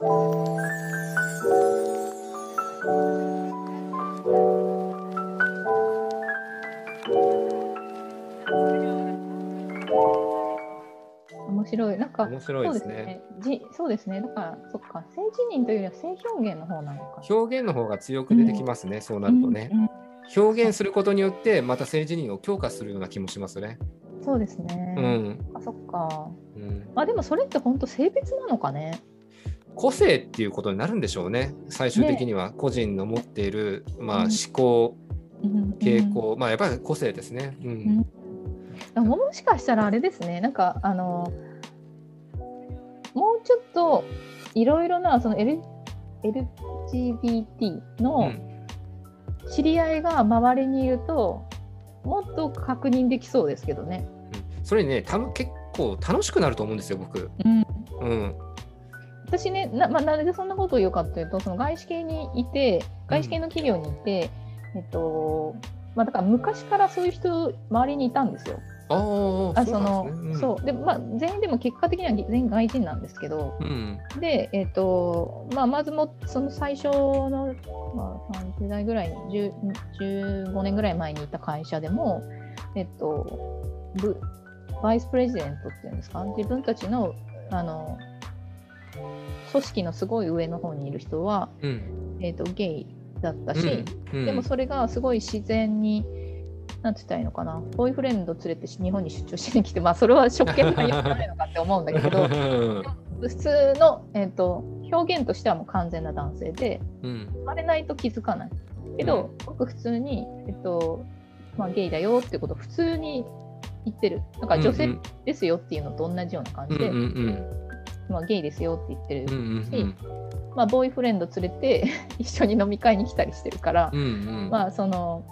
面白い。なんか、面白いですね。そうですね。じそうですね。だから、そっか、性自認というよりは性表現の方なのか。表現の方が強く出てきますね、そうなるとね。うんうん表現することによって、また性自認を強化するような気もしますね。そうですね。うん。あ、そっか。うん、まあでもそれって本当性別なのかね。個性っていうことになるんでしょうね。最終的には個人の持っている、まあ、うん思考、うん傾向、まあやっぱり個性ですね。うん。うんでももしかしたらあれですね。なんかあのもうちょっといろいろなその L LGBT うのん知り合いが周りにいると、もっと確認できそうですけどね。それにね、たの結構楽しくなると思うんですよ、僕。うんうん。私ねな,、まあ、なんでそんなことを言うかというとその外資系にいて外資系の企業にいて、えっとまあ、だから昔からそういう人周りにいたんですよ。あそのですね。そうで、まあ、全員でも結果的には全員外人なんですけどうん。で、えっとまあ、まずもその最初の、まあ、30代ぐらいに10 15年ぐらい前にいた会社でも、えっと、ブバイスプレジデントっていうんですか？自分たちのあの組織のすごい上の方にいる人は、うん。えっとゲイだったし、うんうんでもそれがすごい自然に、なんて言ったらいいのかな、ボーイフレンド連れて日本に出張しに来て、まあそれは職権乱用じゃないのかって思うんだけど、普通の、えー、と表現としてはもう完全な男性で、うん。生まれないと気づかない。けど、僕普通に、えっとまあ、ゲイだよっていうことを普通に言ってる。だから女性うんですよっていうのと同じような感うんじで、うんうんまあ、ゲイですよって言ってる。うんうんまあ、ボーイフレンド連れて 一緒に飲み会に来たりしてるから、うんうんまあその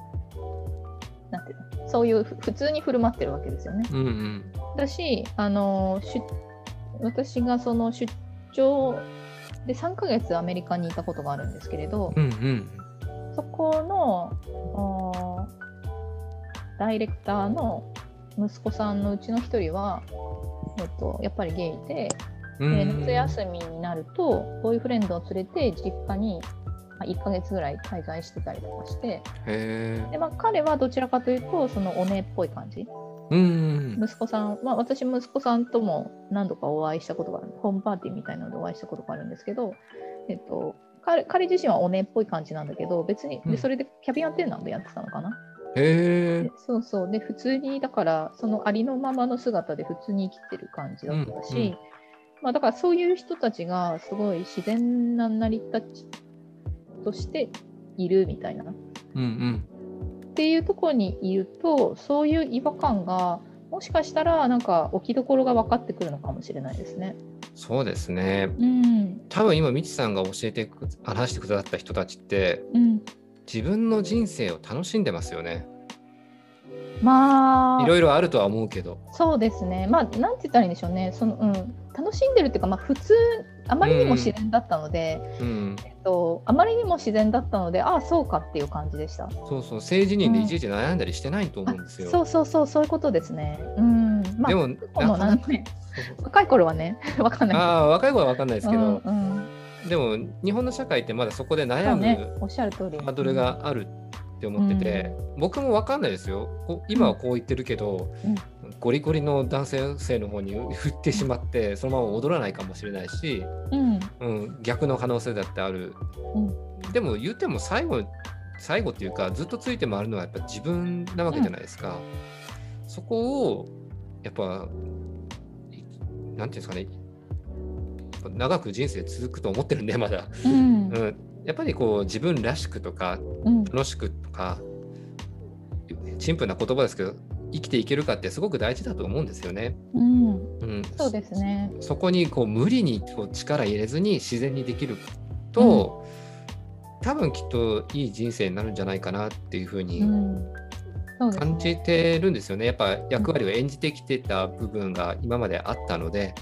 なんていうのそういうふ普通に振る舞ってるわけですよね。うんうんだしあの出私がその出張で3ヶ月アメリカにいたことがあるんですけれど、うんうんそこのおダイレクターの息子さんのうちの一人は、えっと、やっぱりゲイで、うんで夏休みになるとボーイフレンドを連れて実家にまあ1ヶ月ぐらい滞在してたりとかしてへで、まあ、彼はどちらかというとそのお姉っぽい感じ。えうん息子さん、まあ、私息子さんとも何度かお会いしたことがある。ホームパーティーみたいなのでお会いしたことがあるんですけど、えっと、彼彼自身はお姉っぽい感じなんだけど別にうん。でそれでキャビンアテンダントやってたのかな、そうそう。で普通にだからそのありのままの姿で普通に生きてる感じだったし、まあ、だからそういう人たちがすごい自然な成り立ちとしているみたいな。っうんうん。ていうところにいるとそういう違和感がもしかしたらなんか置きどころが分かってくるのかもしれないですね。そうですね。うん。多分今みちさんが教えてく話してくださった人たちってうん、自分の人生を楽しんでますよねまあ。いろいろあるとは思うけど。そうですね。まあなんて言ったらいいんでしょうね。その、うん、楽しんでるっていうか、まあ、普通あまりにも自然だったので、うん。えっと、あまりにも自然だったのでああそうかっていう感じでした。そうそう政治人でいちいち悩んだりしてないと思うんですよ、そうそうそうそういうことですね。うん。まあ、でもなんかね若い頃はね わかんない。ああ若い子は分かんないですけど、うんうん。でも日本の社会ってまだそこで悩むね、おっしゃる通り。ハードルがあるって思ってて、僕も分かんないですよ。こ今はこう言ってるけど、ゴリゴリの男性の方に 振ってしまってそのまま踊らないかもしれないし、うん、うん、逆の可能性だってある、でも言っても最後最後っていうかずっとついて回るのはやっぱ自分なわけじゃないですか、そこをやっぱいなんていうんですかね。長く人生続くと思ってるんでまだ、うん。うん、やっぱりこう自分らしくとかうん楽しくとかシンプルな言葉ですけど生きていけるかってすごく大事だと思うんですよね。うん、うん、そうですね。そこにこう無理にこう力入れずに自然にできると、多分きっといい人生になるんじゃないかなっていうふううに感じてるんですよね。やっぱ役割を演じてきてた部分が今まであったので、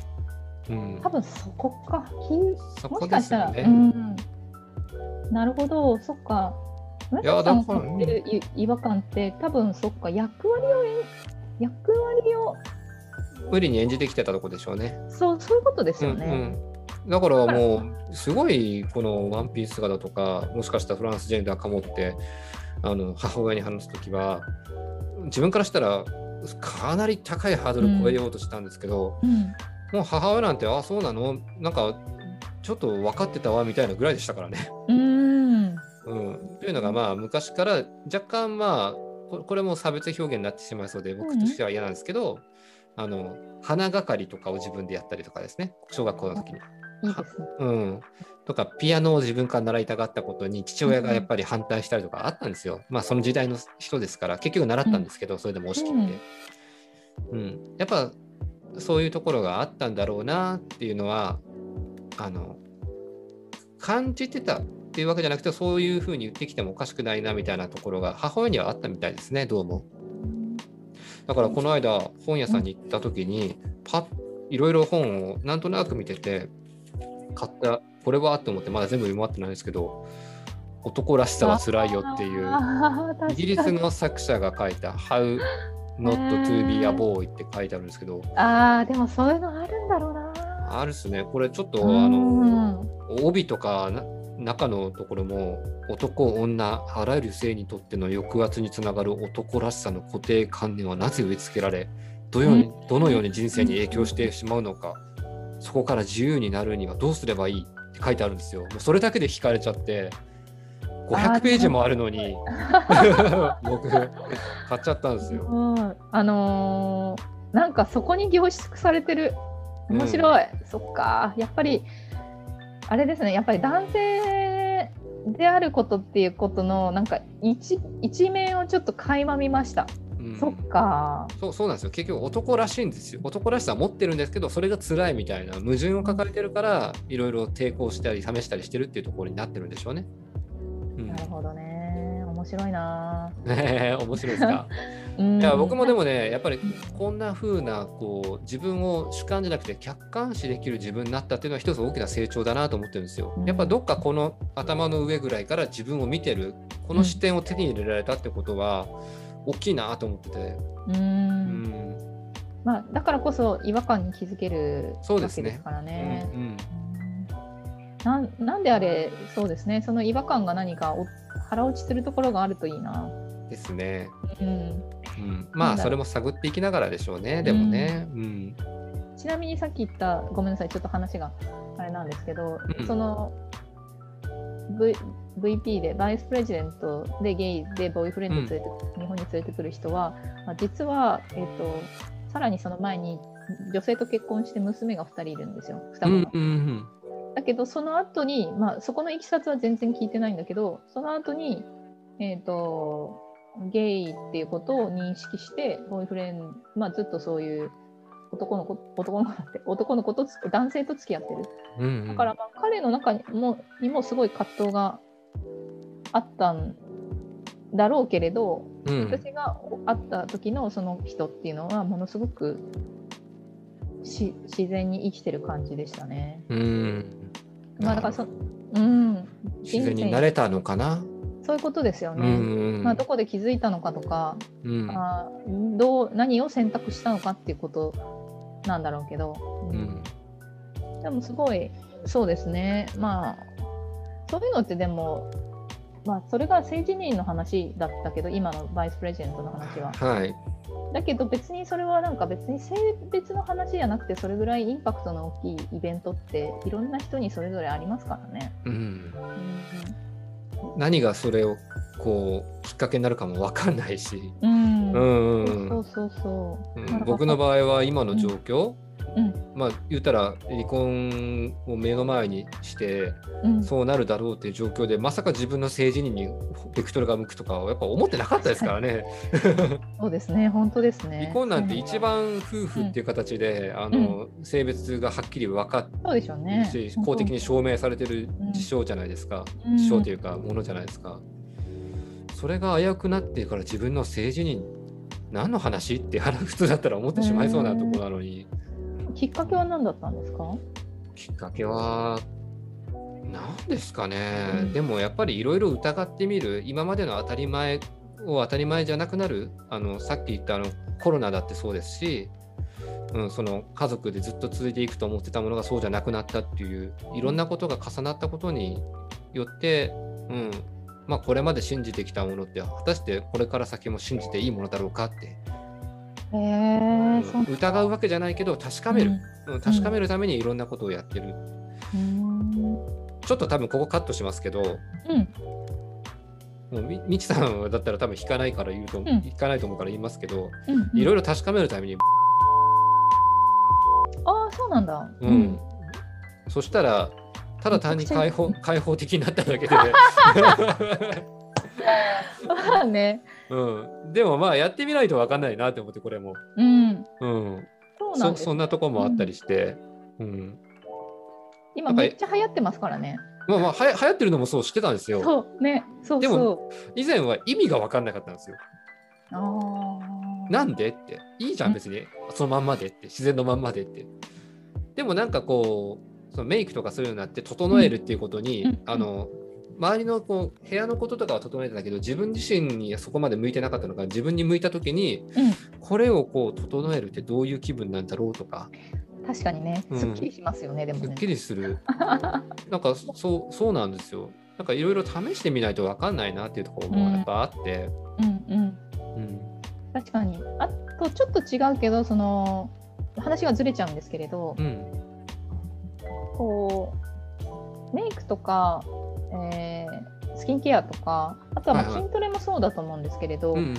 うん多、分そこか。きそこですよね。うん、なるほど、そっか。村いやだから持ってるい違和感って、多分そっか、役割を演役割を無理に演じてきてたとこでしょうね。そうそういうことですよね。うんだからもうすごいこのワンピース姿とかもしかしたらフランスジェンダーかもってあの母親に話す時は自分からしたらかなり高いハードル超えようとしたんですけど、うんうん、もう母親なんてああそうなの？なんかちょっと分かってたわみたいなぐらいでしたからね。うん、うん、というのがまあ昔から若干まあこれも差別表現になってしまいそうで僕としては嫌なんですけど、あの花係とかを自分でやったりとかですね小学校の時に。いいね。うん。とか、ピアノを自分から習いたかったことに、父親がやっぱり反対したりとかあったんですよ。うん、まあ、その時代の人ですから、結局習ったんですけど、うん、それでも押し切って。うん。やっぱ、そういうところがあったんだろうなっていうのは、あの、感じてたっていうわけじゃなくて、そういうふうに言ってきてもおかしくないなみたいなところが、母親にはあったみたいですね、どうも。だから、この間、本屋さんに行った時に、パッいろいろ本をなんとなく見てて買ったこれはと思ってまだ全部読み終わってないんですけど「男らしさはつらいよ」っていう。イギリスの作者が書いた「How Not to be a Boy」って書いてあるんですけど。あーでもそういうのあるんだろうな。あるっすね。これちょっとあの帯とか中のところも男女あらゆる性にとっての抑圧につながる男らしさの固定観念はなぜ植え付けられどようにどのように人生に影響してしまうのかそこから自由になるにはどうすればいい？って書いてあるんですよ。もうそれだけで惹かれちゃって500ページもあるのに僕買っちゃったんですよ。うん、あのー、なんかそこに凝縮されてる。面白い、うん、そっか。やっぱりあれですねやっぱり男性であることっていうことのなんか一一面をちょっと垣間見ました。そっか。そうそうなんですよ。結局男らしいんですよ。男らしさは持ってるんですけどそれが辛いみたいな矛盾を抱えてるからいろいろ抵抗したり試したりしてるっていうところになってるんでしょうね。うん、なるほどね面白いな。ね面白いですか？いや僕もでもねやっぱりこんな風なこう自分を主観じゃなくて客観視できる自分になったっていうのは一つ大きな成長だなと思ってるんですよ。やっぱどっかこの頭の上ぐらいから自分を見てるこの視点を手に入れられたってことは、うん大きいなと思ってて。うんまあ、だからこそ違和感に気づけるわけですからね。うん、ななんであれそうですね。その違和感が何か腹落ちするところがあるといいな。ですね。うん、うん、まあそれも探っていきながらでしょうね。でもね。うん、ちなみにさっき言ったごめんなさいちょっと話があれなんですけど、うん、その v VP でバイスプレジデントでゲイでボーイフレンド連れて、うん、日本に連れてくる人は、まあ、実は、えーと、さらにその前に女性と結婚して娘が2人いるんですよ。双子が。うんうんうんだけどその後に、まあ、そこのいきさつは全然聞いてないんだけどその後に、えーと、ゲイっていうことを認識してボーイフレンド、まあ、ずっとそういう男の子男の子って男の子と男性と付き合ってる、うんうん、だからまあ彼の中にもにもすごい葛藤があったんだろうけれど、うん、私が会った時のその人っていうのはものすごくし自然に生きてる感じでしたね。うん。まあだからそ、うん、自然になれたのかな？そういうことですよね。まあどこで気づいたのかとか、うん、あどう何を選択したのかっていうことなんだろうけど、うん、でもすごいそうですね。まあそういうのってでもまあ、それが性自認の話だったけど今のバイスプレジデントの話は。はい、だけど別にそれはなんか別に性別の話じゃなくてそれぐらいインパクトの大きいイベントっていろんな人にそれぞれありますからね。うん、うん。何がそれをこうきっかけになるかも分かんないし、うん、うんそうそうそう、うん、僕の場合は今の状況、うん、まあ言ったら離婚を目の前にして、うん、そうなるだろうっていう状況でまさか自分の政治にベクトルが向くとかはやっぱ思ってなかったですからね。そうですね。本当ですね。離婚なんて一番夫婦っていう形で、あの性別がはっきり分かってそうでしょう、ね、公的に証明されてる事象じゃないですか、事象というかものじゃないですか。それが危うくなってから自分の政治に何の話？って普通だったら思ってしまいそうなところなのに。きっかけは何だったんですか？きっかけは何ですかね、うん、でもやっぱりいろいろ疑ってみる今までの当たり前を当たり前じゃなくなるあのさっき言ったあのコロナだってそうですしうん、その家族でずっと続いていくと思ってたものがそうじゃなくなったっていういろんなことが重なったことによって、うんまあ、これまで信じてきたものって果たしてこれから先も信じていいものだろうかって、え疑うわけじゃないけど確かめる、うん、確かめるためにいろんなことをやってる、うん、ちょっと多分ここカットしますけど、もうみみちさんだったら多分引かないから言うと、うん、引かないと思うから言いますけど、いろいろ確かめるために。ああそうなんだ。うん、そしたらただ単に開放開放的になっただけで まあね、うん、でもまあやってみないと分かんないなって思ってこれも。うん、うん、そそんなとこもあったりして、うん、うん、今めっちゃ流行ってますからね。まあまあはや流行ってるのもそう知ってたんですよ。そうね、そうでも以前は意味が分かんなかったんですよ。あなんでって。いいじゃん別に。そのまんまでって。自然のまんまでって。でもなんかこうそのメイクとかするようになって整えるっていうことに、うん、あの周りのこう部屋のこととかは整えてたけど自分自身にそこまで向いてなかったのが自分に向いた時に、うん、これをこう整えるってどういう気分なんだろうとか。確かにね、すっきりしますよね、うん、でも、ね、すっきりする。なんかそうそうなんですよ。なんかいろいろ試してみないと分かんないなっていうところもやっぱあって。うん、うん、うん、確かに。あとちょっと違うけど、その話がずれちゃうんですけれど、うん、こうメイクとか、えー、スキンケアとか、あとはまあ筋トレもそうだと思うんですけれど、はいはい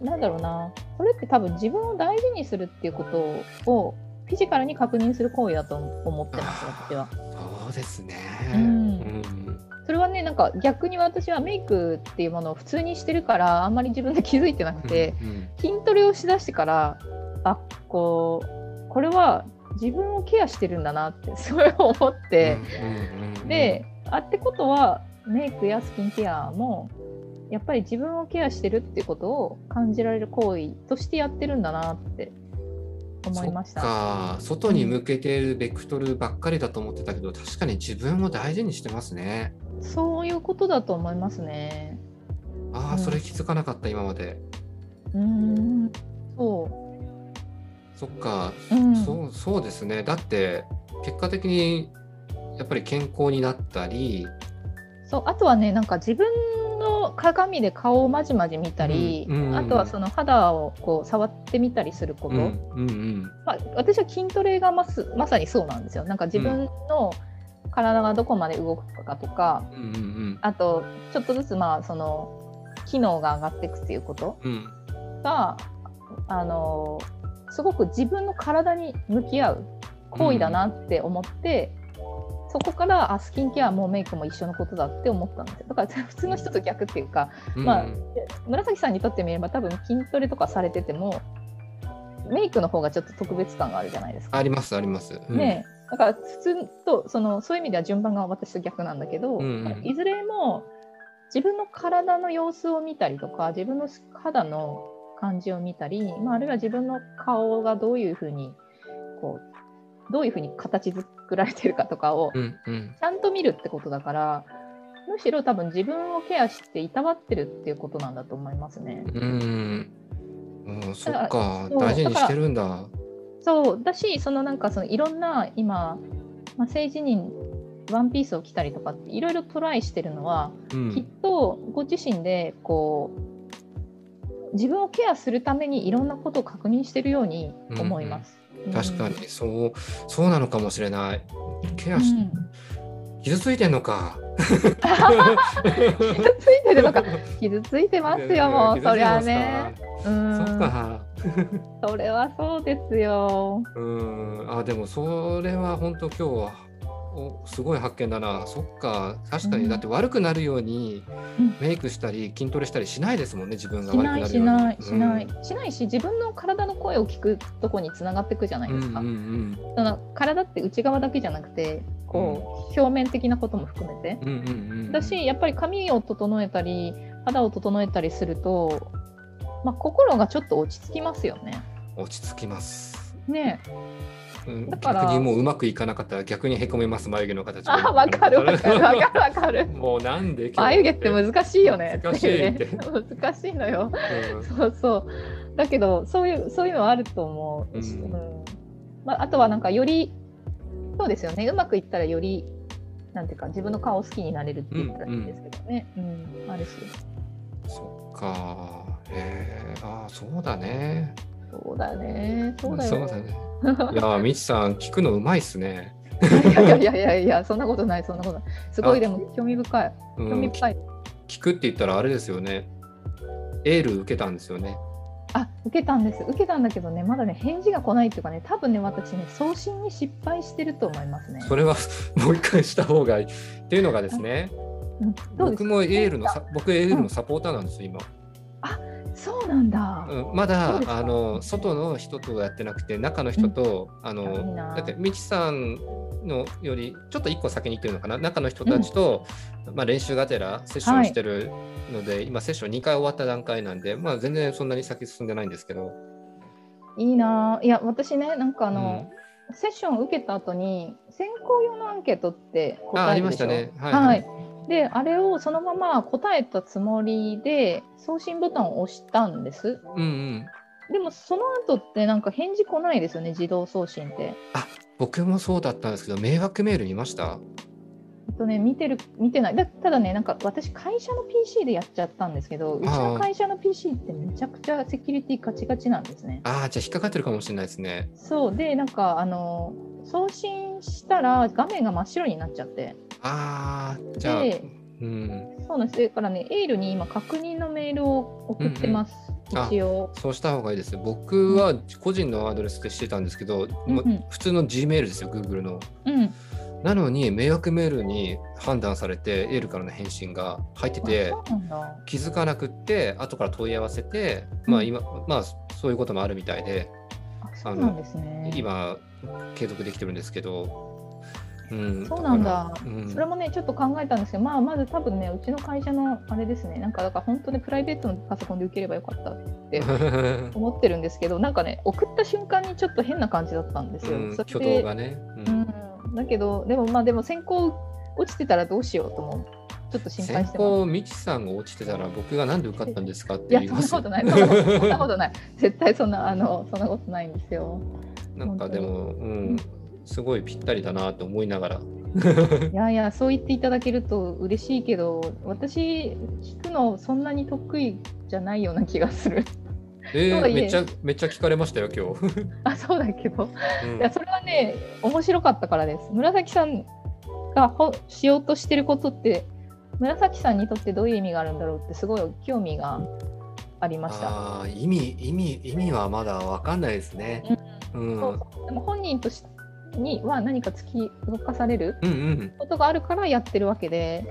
うん、なんだろうな、それって多分自分を大事にするっていうことをフィジカルに確認する行為だと思ってます私は。そうですね、うん、うん、それはねなんか逆に私はメイクっていうものを普通にしてるからあんまり自分で気づいてなくて、うんうん、筋トレをしだしてからあこうこれは自分をケアしてるんだなってそれを思って、であってことはメイクやスキンケアもやっぱり自分をケアしてるっていうことを感じられる行為としてやってるんだなって思いました。か。外に向けてるベクトルばっかりだと思ってたけど、うん、確かに自分を大事にしてますね。そういうことだと思いますね。ああ、うん、それ気づかなかった今まで。うん。そう。そっか、うん、そうそうですね。だって結果的にやっぱり健康になったりそうあとはねなんか自分の鏡で顔をまじまじ見たり、うんうん、あとはその肌をこう触ってみたりすること、うんうんまあ、私は筋トレがますまさにそうなんですよ。なんか自分の体がどこまで動くかとか、うんうんうん、あとちょっとずつまあその機能が上がっていくっていうこと。が、うん、あのすごく自分の体に向き合う行為だなって思って、そこからあスキンケアもメイクも一緒のことだって思ったんですよ。だから 普通の人と逆っていうか、うん、まあ、紫さんにとってみれば多分筋トレとかされててもメイクの方がちょっと特別感があるじゃないですか。ありますあります。うん、ねだから普通とそのそういう意味では順番が私と逆なんだけど、うん、いずれも自分の体の様子を見たりとか自分の肌の感じを見たり、まあ、あるいは自分の顔がどういうふうにこうどういうふうに形作られてるかとかをちゃんと見るってことだから、むしろ多分自分をケアしていたわってるっていうことなんだと思いますね。うん、うん、そっか大事にしてるんだ。そうだしそのなんかそのいろんな今、まあ、性自認ワンピースを着たりとかっていろいろトライしてるのは、うん、きっとご自身でこう自分をケアするためにいろんなことを確認してるように思います。確かに。そうそうなのかもしれない。ケアし、うん、傷ついてんのか。傷ついてるのか。傷ついてますよもうそりゃね。うん。そっか。それはそうですよ。うん。あでもそれは本当今日はおすごい発見だな。そっか。確かに、だって悪くなるようにメイクしたり筋トレしたりしないですもんね自分が悪くなるように。しないしない、うん、しない。し自分の体の声を聞くとこにつながっていくじゃないですか、うんうんうん、その体って内側だけじゃなくてこう、表面的なことも含めて、うんうんうん、だしやっぱり髪を整えたり肌を整えたりすると、まあ、心がちょっと落ち着きますよね。落ち着きます。ねうん、逆にもううまくいかなかったら逆にへこめます眉毛の形あわかるわかるわかるわかる。もうなんで眉毛って難しいよね。難しいって 難しいのよ、うん、そうそう。だけどそういうそういうのはあると思う、うん。うん。まあ、あとはなんかよりそうですよね。うまくいったらよりなんていうか自分の顔を好きになれるって言ったらいいんですけどね、うん、うん、あるし。そっかへえああそうだねそうだね。そうだよね。いやみちさん聞くのうまいっすね。いやいやいやいやそんなことないそんなことない。すごいでも興味深い。興味深い、聞くって言ったらあれですよね。エール受けたんですよね。あ受けたんです。受けたんだけどねまだね返事が来ないっていうかね多分ね私ね送信に失敗してると思いますね。それは もう一回した方がいい。っていうのがですね、うん、僕もエールの僕エールのサポーターなんです、うん、今。あそうなんだ、うん、まだあの外の人とやってなくて中の人と、うん、あのだってみちさんのよりちょっと1個先に行ってるのかな？中の人たちと、うん、まあ、練習がてらセッションしてるので、はい、今セッション2回終わった段階なんで、まあ、全然そんなに先進んでないんですけど。いいな。いや私ねなんかあの、うん、セッションを受けた後に先行用のアンケートって答えあありましたね。はい、はい、であれをそのまま答えたつもりで送信ボタンを押したんです、うんうん、でもその後ってなんか返事来ないですよね自動送信って。あ僕もそうだったんですけど、迷惑メール見ましたとね、見てる、見てない。だただね、なんか私、会社の PC でやっちゃったんですけど、うちの会社の PC ってめちゃくちゃセキュリティガチガチなんですね。ああ、じゃあ引っかかってるかもしれないですね。そう、で、なんか、あの、送信したら画面が真っ白になっちゃって。ああ、じゃあ。うん、そうなんです。だからね、エールに今、確認のメールを送ってます。うんうん一応そうした方がいいです僕は個人のアドレスでしてたんですけど、うんうん、普通の G メールですよ Google の、うん、なのに迷惑メールに判断されてエールからの返信が入ってて気づかなくって後から問い合わせて、まあ今まあそういうこともあるみたいであの、ね、今継続できてるんですけどうん、そうなんだ、うん、それもねちょっと考えたんですけど、まあ、まず多分ねうちの会社のあれですね。なんかだから本当にプライベートのパソコンで受ければよかったって 思ってるんですけどなんかね送った瞬間にちょっと変な感じだったんですよ。うん、挙動がね、うん、だけどでもまあでも先行落ちてたらどうしようと思う。ちょっと心配してます。みちさんが落ちてたら僕がなんで受かったんですかって言います。いやそんなことない。そんなことない。絶対そんなあのそんなことないんですよ。なんかでも、うん、すごいぴったりだなと思いながら。いやいや、そう言っていただけると嬉しいけど、私、聞くのそんなに得意じゃないような気がする。えー、めっちゃめっちゃ聞かれましたよ、今日。あそうだけど、うん、いや、それはね、面白かったからです。紫さんがほしようとしてることって、紫さんにとってどういう意味があるんだろうって、すごい興味がありました。あ意味、意味、意味はまだ分かんないですね。うん、うん、そうそうでも本人としてには何か突き動かされることがあるからやってるわけで、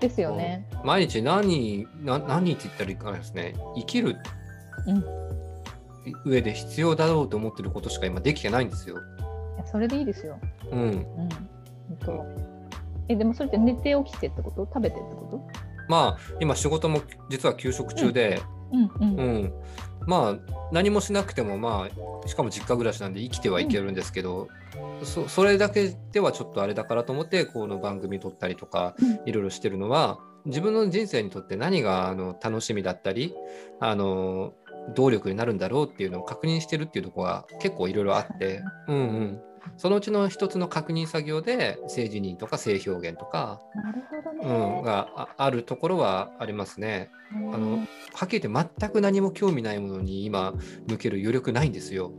ですよね。毎日何な何って言ったらいいかですね生きる上で必要だろうと思ってることしか今できてないんですよ。いやそれでいいですよ。うん。うん。本えでもそれって寝て起きてってこと？食べてってこと？まあ今仕事も実は休職中で、うんうん、うん、まあ何もしなくてもまあしかも実家暮らしなんで生きてはいけるんですけど、うん、そそれだけではちょっとあれだからと思ってこの番組撮ったりとかいろいろしてるのは、自分の人生にとって何があの楽しみだったりあの動力になるんだろうっていうのを確認してるっていうところが結構いろいろあって、うんうん、そのうちの一つの確認作業で性自認とか性表現とか、うん、があるところはありますね。あのはっきり言って全く何も興味ないものに今向ける余力ないんですよ。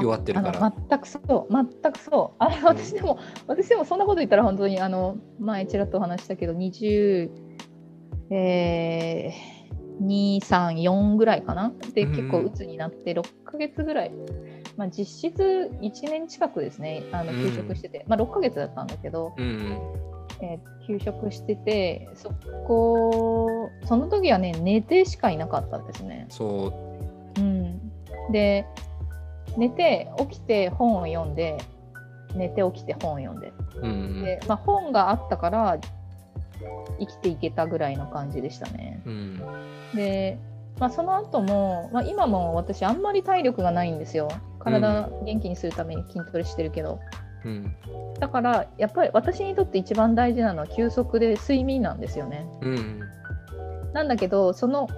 弱ってるから。全くそう、全くそう。あれ、私でも、うん、私でもそんなこと言ったら本当に、あの、前ちらっとお話したけど、20、えー、2、3、4ぐらいかな？で、結構鬱になって6ヶ月ぐらい。まあ、実質1年近くですねあの休職してて、うん、まあ、6ヶ月だったんだけど、うん、えー、休職しててそこその時はね寝てしかいなかったんですね。そう、うん、で寝て起きて本を読んで寝て起きて本を読んで,、うん。でまあ、本があったから生きていけたぐらいの感じでしたね。うん、でまあ、その後も、まあ、今も私あんまり体力がないんですよ。体元気にするために筋トレしてるけど、うん、だからやっぱり私にとって一番大事なのは休息で睡眠なんですよね。うん、なんだけどその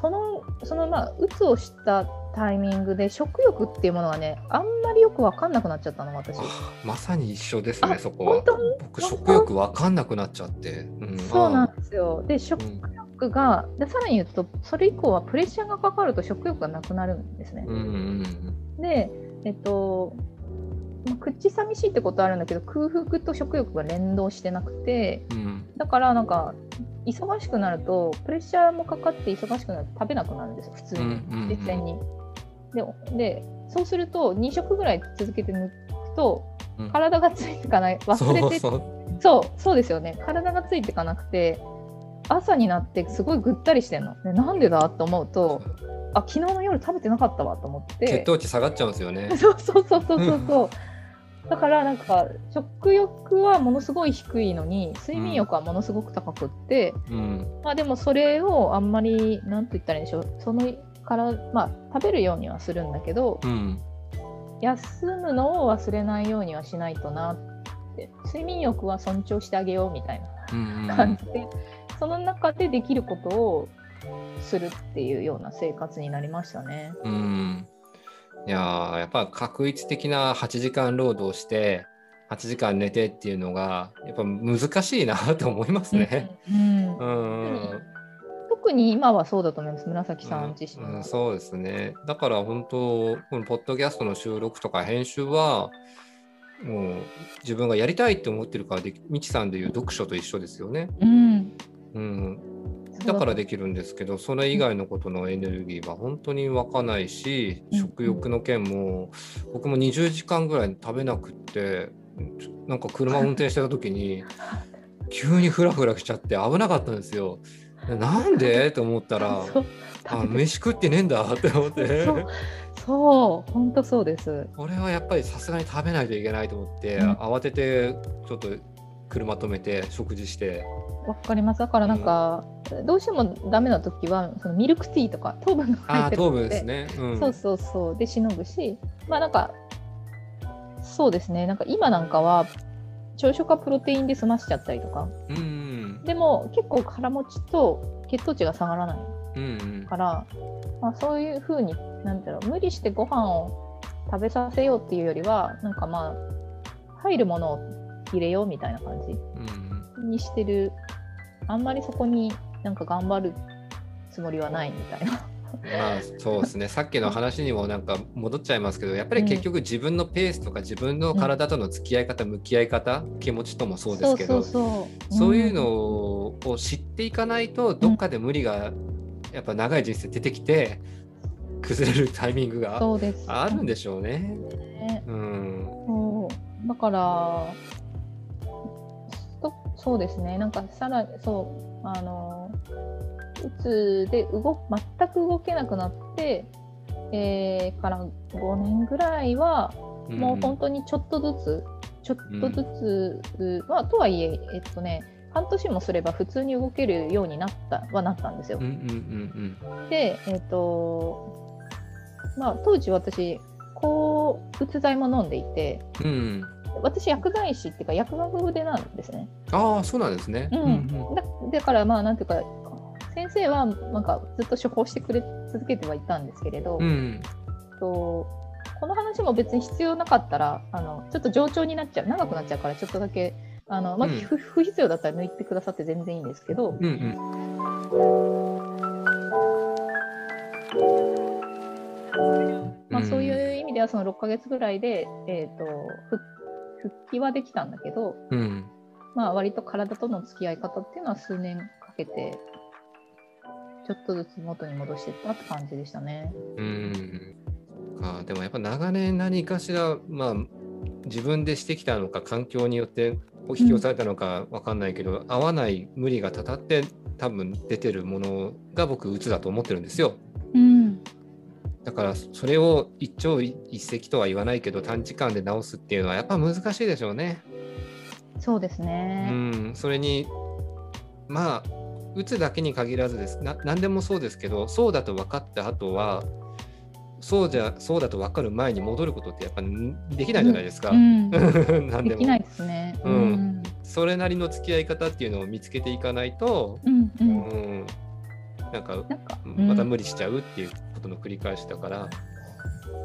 そのそのまあうつをしたタイミングで食欲っていうものがねあんまりよく分かんなくなっちゃったの私。まさに一緒ですねそこは。僕食欲分かんなくなっちゃって、うん、そうなんですよ。で食欲が、でさらに言うとそれ以降はプレッシャーがかかると食欲がなくなるんですね、うんうんうん、でえっとまあ、口寂しいってことあるんだけど空腹と食欲が連動してなくて、うん、だからなんか忙しくなるとプレッシャーもかかって忙しくなると食べなくなるんです普通に、実際に。ででそうすると2食ぐらい続けて抜くと、体がついていかない。忘れてそう。そうですよね。体がついていかなくて朝になってすごいぐったりしてんの。でなんでだと思うとあ昨日の夜食べてなかったわと思って。血糖値下がっちゃうんですよね。そうそうそうそうそうそう。だからなんか食欲はものすごい低いのに睡眠欲はものすごく高くって、うん、まあでもそれをあんまり何と言ったらいいんでしょう。そのからまあ食べるようにはするんだけど、うん、休むのを忘れないようにはしないとなって。睡眠欲は尊重してあげようみたいな感じで、うん。うん、その中でできることをするっていうような生活になりましたね。うん。いややっぱ確一的な8時間労働して8時間寝てっていうのがやっぱ難しいなと思いますね。特に今はそうだと思います。紫さん自身、うんうん、そうですね。だから本当このポッドキャストの収録とか編集はもう自分がやりたいって思ってるからでみちさんでいう読書と一緒ですよね。うん、うん、だからできるんですけどそれ以外のことのエネルギーは本当に湧かないし、食欲の件も僕も20時間ぐらい食べなくってなんか車運転してた時に 急にフラフラしちゃって危なかったんですよ。なんで？と思ったら あ飯食ってねえんだ。って思って。そう本当そうです。これはやっぱりさすがに食べないといけないと思って、うん、慌ててちょっと車止めて食事して。わかります。だからなんか、うん、どうしてもダメな時はそのミルクティーとか糖分が入ってる糖分ですね、うん、そうそうそう。でしのぐし。まあなんかそうですね。なんか今なんかは朝食はプロテインで済ましちゃったりとか、うん、でも結構腹持ちと血糖値が下がらない。から、うん、まあ、そういうふうになんだろう無理してご飯を食べさせようっていうよりはなんかまあ入るものを入れようみたいな感じにしてる。あんまりそこになんか頑張るつもりはないみたいな。まあそうですね。さっきの話にもなんか戻っちゃいますけどやっぱり結局自分のペースとか自分の体との付き合い方、向き合い方気持ちともそうですけどそういうのを知っていかないとどっかで無理がやっぱ長い人生出てきて崩れるタイミングがあるんでしょうね。うん、だからそうですね。なんかさらそうあのうつで動全く動けなくなって、えー、から5年ぐらいはもう本当にちょっとずつ、ちょっとずつ、うん、まあ、とはいええっとね半年もすれば普通に動けるようになったはなったんですよ。で、えっ、とまあ、当時私抗うつ剤も飲んでいて、うん、私薬剤師っていうか薬学部でなんですね。ああそうなんですね。うん、だだからまあなんていうか先生はなんかずっと処方してくれ続けてはいたんですけれど、うん、とこの話も別に必要なかったらあのちょっと冗長になっちゃう長くなっちゃうからちょっとだけあの、まあ、うん、不不必要だったら抜いてくださって全然いいんですけど。うんうん。まあ、そういう意味ではその6か月ぐらいで、えーと、と復帰はできたんだけど、うん、まあ割と体との付き合い方っていうのは数年かけてちょっとずつ元に戻していったって感じでしたね。うんあでもやっぱ長年何かしら、まあ、自分でしてきたのか環境によって引き寄せられたのか分かんないけど、うん、合わない無理がたたって多分出てるものが僕うつだと思ってるんですよ。うん、だからそれを一朝一夕とは言わないけど短時間で直すっていうのはやっぱ難しいでしょうね。そうですね。うん、それにまあ打つだけに限らずです。な何でもそうですけどそうだと分かった後はそうじゃそうだと分かる前に戻ることってやっぱできないじゃないですか。うん、何でも。できないですね、うん、うん、それなりの付き合い方っていうのを見つけていかないと、うん、うん、なんかなんか、うん。また無理しちゃうっていうことの繰り返しだから、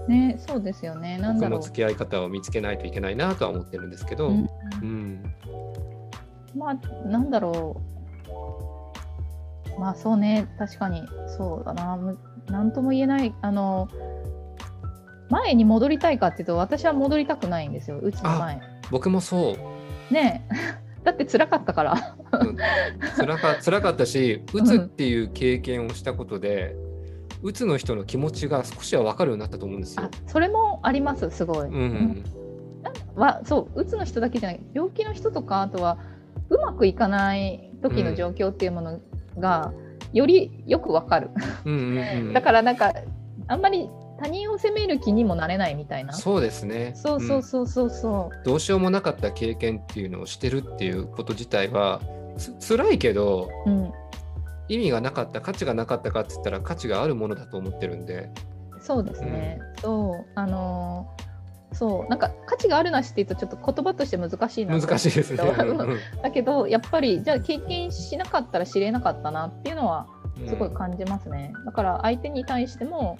ね、そうですよね。なん僕だろう。も付き合い方を見つけないといけないなとは思ってるんですけど、うん。うん。まあ、なんだろう。まあ、そうね、確かに、そうだな。むなんとも言えない。あの、前に戻りたいかっていうと、私は戻りたくないんですよ、うつの前。僕もそうねえ だって辛かったから。うん辛か辛かったし、うつっていう経験をしたことで、うつの人の気持ちが少しは分かるようになったと思うんですよあ。それもあります、すごい。うんうんはそう、うつの人だけじゃない、病気の人とか、あとはうまくいかない時の状況っていうものが、よりよくわかる。うんうんうんだからなんか、あんまり他人を責める気にもなれないみたいな。そうですね。そうそうそうそうそどうしようもなかった経験っていうのをしてるっていうこと自体はつ辛いけどう。うん、意味がなかった価値がなかったかって言ったら価値があるものだと思ってるんでそうですね。そう、あのーそう、なんか価値があるなしって言うと、ちょっと言葉として難しいな難しいですね。だけど、やっぱり、じゃあ経験しなかったら知れなかったなっていうのは、すごい感じますね。だから相手に対しても、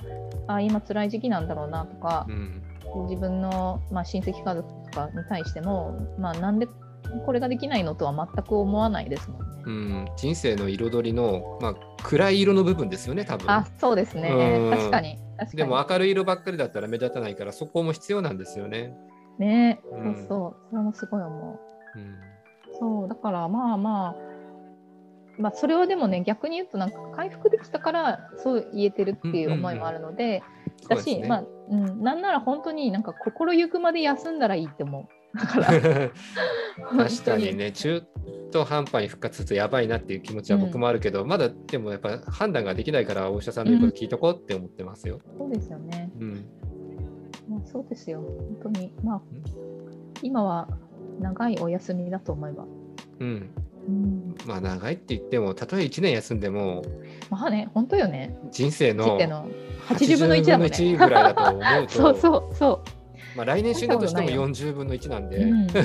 あ今辛い時期なんだろうなとかう、ん自分の、まあ、親戚家族とかに対しても、まあ、なんでこれができないのとは全く思わないですもんね。うん人生の彩りの、まあ、暗い色の部分ですよね多分。あそうですね。うん。確かに。でも明るい色ばっかりだったら目立たないからそこも必要なんですよね。ね。うん。そうそう。それもすごい思う。うん。そう。だからまあまあまあそれはでもね逆に言うとなんか回復できたからそう言えてるっていう思いもあるので、だし、ねまあ、うん、なんなら本当になんか心ゆくまで休んだらいいって思う。だから 確かにね中途半端に復活するとやばいなっていう気持ちは僕もあるけど、まだでもやっぱ判断ができないからお医者さんの言うこと聞いとこうって思ってますよ。そうですよね。うんまあ、そうですよ。本当に。まあ、今は長いお休みだと思えば。うん、うん、まあ長いって言ってもたとえ1年休んでもまあね、本当よね。人生の人生の80分の1だもん80ね。ぐらいだと思うと そうそうそまあ、来年死んだとしても40分の1なんで、うん、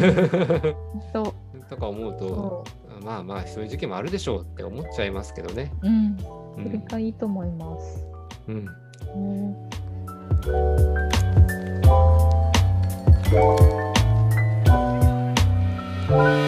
とか思うとまあまあそういう時期もあるでしょうって思っちゃいますけどね。うん、それがいいと思います。うん、うんうん